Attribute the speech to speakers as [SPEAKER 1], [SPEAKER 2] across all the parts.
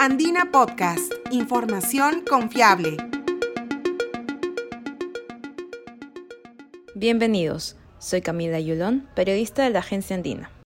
[SPEAKER 1] Andina Podcast, información confiable.
[SPEAKER 2] Bienvenidos, soy Camila Yulón, periodista de la agencia Andina.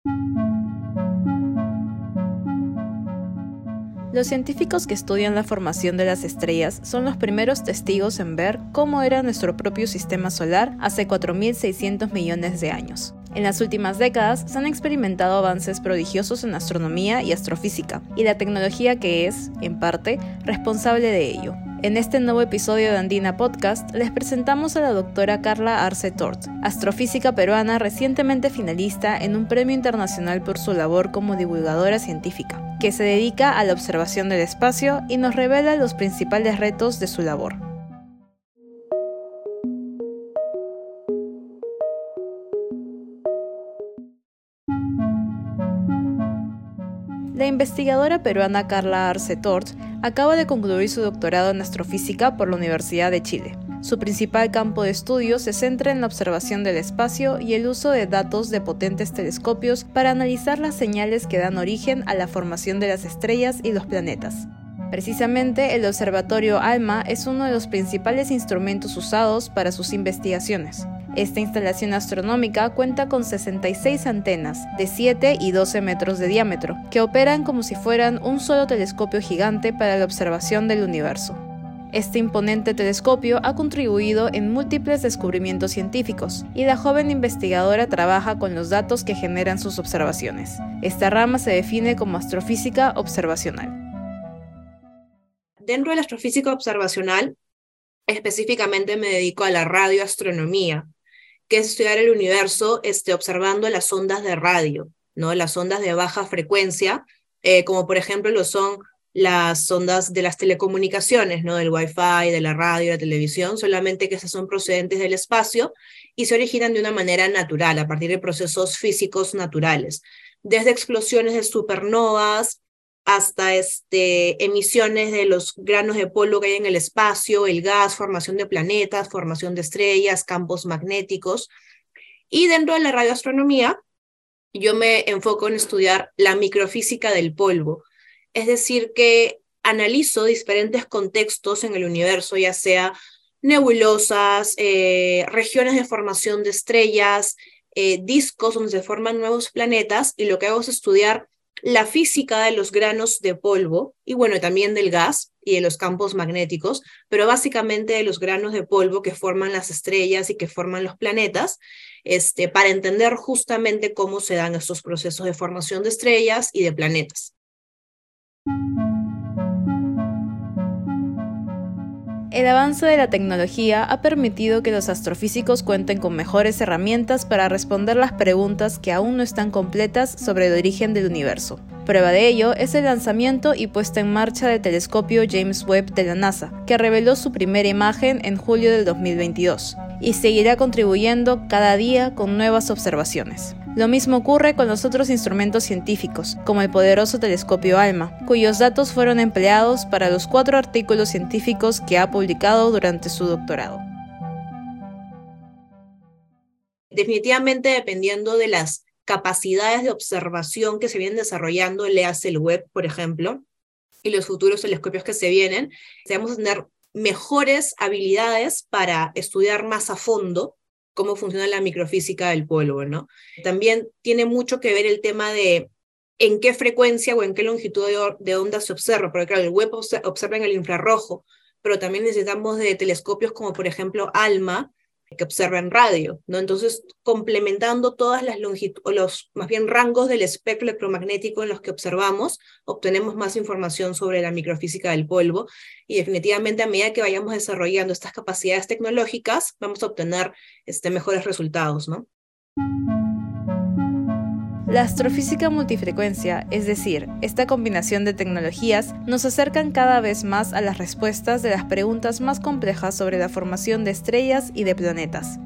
[SPEAKER 2] Los científicos que estudian la formación de las estrellas son los primeros testigos en ver cómo era nuestro propio sistema solar hace 4.600 millones de años. En las últimas décadas se han experimentado avances prodigiosos en astronomía y astrofísica, y la tecnología que es, en parte, responsable de ello. En este nuevo episodio de Andina Podcast les presentamos a la doctora Carla Arce Tort, astrofísica peruana recientemente finalista en un premio internacional por su labor como divulgadora científica, que se dedica a la observación del espacio y nos revela los principales retos de su labor. La investigadora peruana Carla Arce Tort acaba de concluir su doctorado en astrofísica por la Universidad de Chile. Su principal campo de estudio se centra en la observación del espacio y el uso de datos de potentes telescopios para analizar las señales que dan origen a la formación de las estrellas y los planetas. Precisamente el Observatorio ALMA es uno de los principales instrumentos usados para sus investigaciones. Esta instalación astronómica cuenta con 66 antenas de 7 y 12 metros de diámetro, que operan como si fueran un solo telescopio gigante para la observación del universo. Este imponente telescopio ha contribuido en múltiples descubrimientos científicos y la joven investigadora trabaja con los datos que generan sus observaciones. Esta rama se define como astrofísica observacional.
[SPEAKER 3] Dentro de la astrofísica observacional, específicamente me dedico a la radioastronomía, que es estudiar el universo este, observando las ondas de radio, ¿no? las ondas de baja frecuencia, eh, como por ejemplo lo son las ondas de las telecomunicaciones, ¿no? del Wi-Fi, de la radio, de la televisión, solamente que esas son procedentes del espacio y se originan de una manera natural, a partir de procesos físicos naturales, desde explosiones de supernovas, hasta este, emisiones de los granos de polvo que hay en el espacio, el gas, formación de planetas, formación de estrellas, campos magnéticos. Y dentro de la radioastronomía, yo me enfoco en estudiar la microfísica del polvo, es decir, que analizo diferentes contextos en el universo, ya sea nebulosas, eh, regiones de formación de estrellas, eh, discos donde se forman nuevos planetas, y lo que hago es estudiar la física de los granos de polvo y bueno, también del gas y de los campos magnéticos, pero básicamente de los granos de polvo que forman las estrellas y que forman los planetas, este, para entender justamente cómo se dan estos procesos de formación de estrellas y de planetas.
[SPEAKER 2] El avance de la tecnología ha permitido que los astrofísicos cuenten con mejores herramientas para responder las preguntas que aún no están completas sobre el origen del universo. Prueba de ello es el lanzamiento y puesta en marcha del telescopio James Webb de la NASA, que reveló su primera imagen en julio del 2022, y seguirá contribuyendo cada día con nuevas observaciones. Lo mismo ocurre con los otros instrumentos científicos, como el poderoso telescopio ALMA, cuyos datos fueron empleados para los cuatro artículos científicos que ha publicado durante su doctorado.
[SPEAKER 3] Definitivamente dependiendo de las capacidades de observación que se vienen desarrollando, le hace el web, por ejemplo, y los futuros telescopios que se vienen, a tener mejores habilidades para estudiar más a fondo cómo funciona la microfísica del polvo, ¿no? También tiene mucho que ver el tema de en qué frecuencia o en qué longitud de, onda se observa, porque claro, el web observa en el infrarrojo, pero también necesitamos de telescopios como por ejemplo ALMA, que observa en radio, ¿no? Entonces, complementando todas las longitudes, los más bien rangos del espectro electromagnético en los que observamos, obtenemos más información sobre la microfísica del polvo y definitivamente a medida que vayamos desarrollando estas capacidades tecnológicas, vamos a obtener este, mejores resultados, ¿no?
[SPEAKER 2] La astrofísica multifrecuencia, es decir, esta combinación de tecnologías, nos acercan cada vez más a las respuestas de las preguntas más complejas sobre la formación de estrellas y de planetas.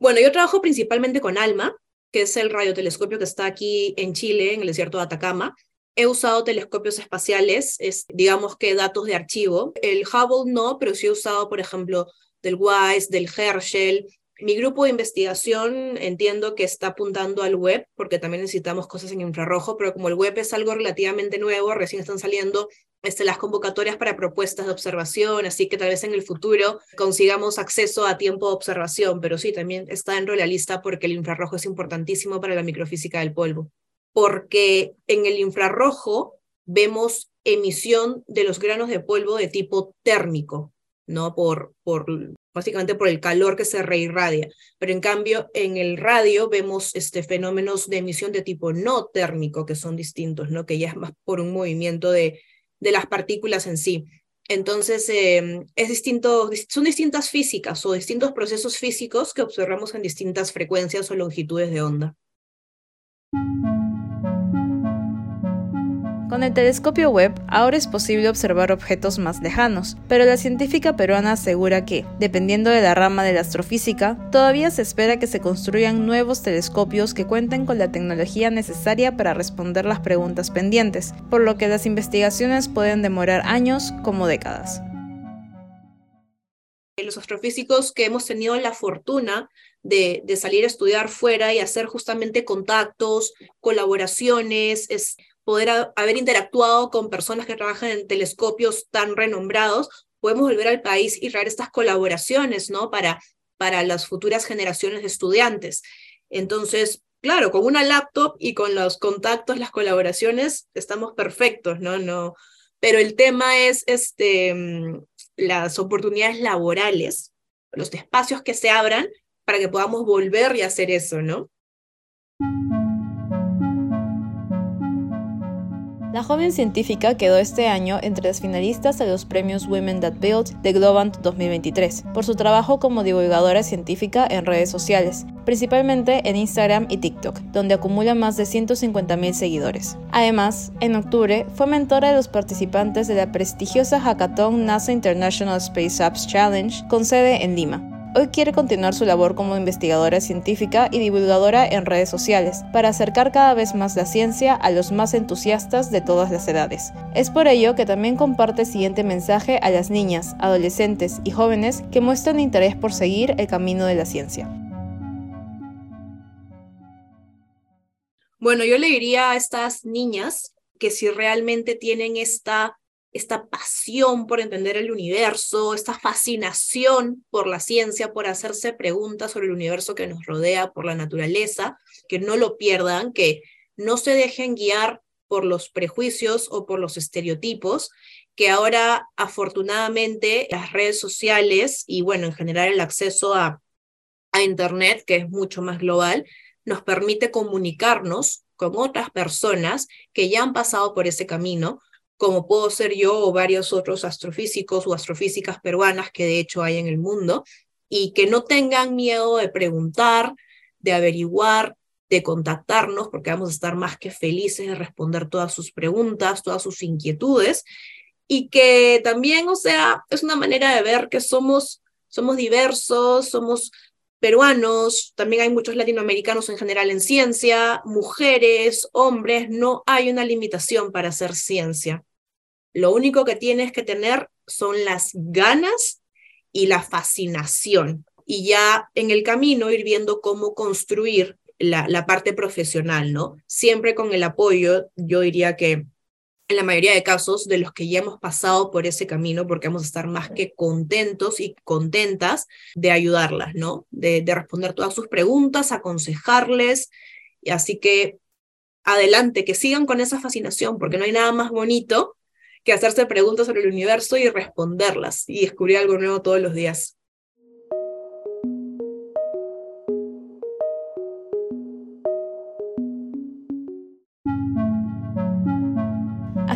[SPEAKER 3] Bueno, yo trabajo principalmente con ALMA, que es el radiotelescopio que está aquí en Chile, en el desierto de Atacama. He usado telescopios espaciales, digamos que datos de archivo. El Hubble no, pero sí he usado, por ejemplo, del WISE, del Herschel, Mi grupo de investigación entiendo que está apuntando al web, porque también necesitamos cosas en infrarrojo, pero como el web es algo relativamente nuevo, recién están saliendo este, las convocatorias para propuestas de observación, así que tal vez en el futuro consigamos acceso a tiempo de observación, pero sí, también está dentro de la lista porque el infrarrojo es importantísimo para la microfísica del polvo, porque en el infrarrojo vemos emisión de los granos de polvo de tipo térmico, ¿no? Por, por básicamente por el calor que se reirradia. Pero en cambio, en el radio vemos este, fenómenos de emisión de tipo no térmico, que son distintos, ¿no? que ya es más por un movimiento de, de las partículas en sí. Entonces, em, es distinto, son distintas físicas o distintos procesos físicos que observamos en distintas frecuencias o longitudes de onda.
[SPEAKER 2] Con el telescopio web ahora es posible observar objetos más lejanos, pero la científica peruana asegura que, dependiendo de la rama de la astrofísica, todavía se espera que se construyan nuevos telescopios que cuenten con la tecnología necesaria para responder las preguntas pendientes, por lo que las investigaciones pueden demorar años como décadas.
[SPEAKER 3] Los astrofísicos que hemos tenido la fortuna de, de, salir a estudiar fuera y hacer justamente contactos, colaboraciones, es, poder haber interactuado con personas que trabajan en telescopios tan renombrados, podemos volver al país y traer estas colaboraciones, ¿no? Para, para las futuras generaciones de estudiantes. Entonces, claro, con una laptop y con los contactos, las colaboraciones, estamos perfectos, ¿no? no pero el tema es este, mm, las oportunidades laborales, los espacios que se abran para que podamos volver y hacer eso, ¿no?
[SPEAKER 2] La joven científica quedó este año entre las finalistas de los premios Women That Build de Globant 2023 por su trabajo como divulgadora científica en redes sociales, principalmente en Instagram y TikTok, donde acumula más de 150.000 seguidores. Además, en octubre fue mentora de los participantes de la prestigiosa hackathon NASA International Space Apps Challenge con sede en Lima. Hoy quiere continuar su labor como investigadora científica y divulgadora en redes sociales, para acercar cada vez más la ciencia a los más entusiastas de todas las edades. Es por ello que también comparte el siguiente mensaje a las niñas, adolescentes y jóvenes que muestran interés por seguir el camino de la ciencia.
[SPEAKER 3] Bueno, yo le diría a estas niñas que si realmente tienen esta esta pasión por entender el universo, esta fascinación por la ciencia, por hacerse preguntas sobre el universo que nos rodea, por la naturaleza, que no lo pierdan, que no se dejen guiar por los prejuicios o por los estereotipos, que ahora afortunadamente las redes sociales y bueno, en general el acceso a, a Internet, que es mucho más global, nos permite comunicarnos con otras personas que ya han pasado por ese camino, como puedo ser yo o varios otros astrofísicos o astrofísicas peruanas que de hecho hay en el mundo, y que no tengan miedo de preguntar, de averiguar, de contactarnos, porque vamos a estar más que felices de responder todas sus preguntas, todas sus inquietudes, y que también, o sea, es una manera de ver que somos, somos diversos, somos peruanos, también hay muchos latinoamericanos en general en ciencia, mujeres, hombres, no hay una limitación para hacer ciencia. Lo único que tienes que tener son las ganas y la fascinación. Y ya en el camino ir viendo cómo construir la, parte profesional, ¿no? Siempre con el apoyo, yo diría que en la mayoría de casos de los que ya hemos pasado por ese camino, porque vamos a estar más que contentos y contentas de ayudarlas, ¿no? De, de responder todas sus preguntas, aconsejarles. Y así que adelante, que sigan con esa fascinación, porque no hay nada más bonito que hacerse preguntas sobre el universo y responderlas y descubrir algo nuevo todos los días.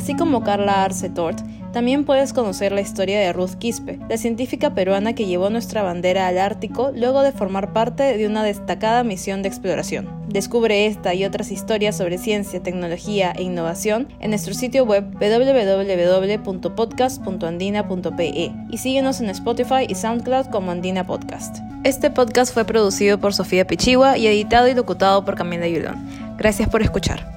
[SPEAKER 2] Así como Carla Arce Tort, también puedes conocer la historia de Ruth Quispe, la científica peruana que llevó nuestra bandera al Ártico luego de formar parte de una destacada misión de exploración. Descubre esta y otras historias sobre ciencia, tecnología e innovación en nuestro sitio web www.podcast.andina.pe y síguenos en Spotify y SoundCloud como Andina Podcast. Este podcast fue producido por Sofía Pichigua y editado y locutado por Camila Yulón. Gracias por escuchar.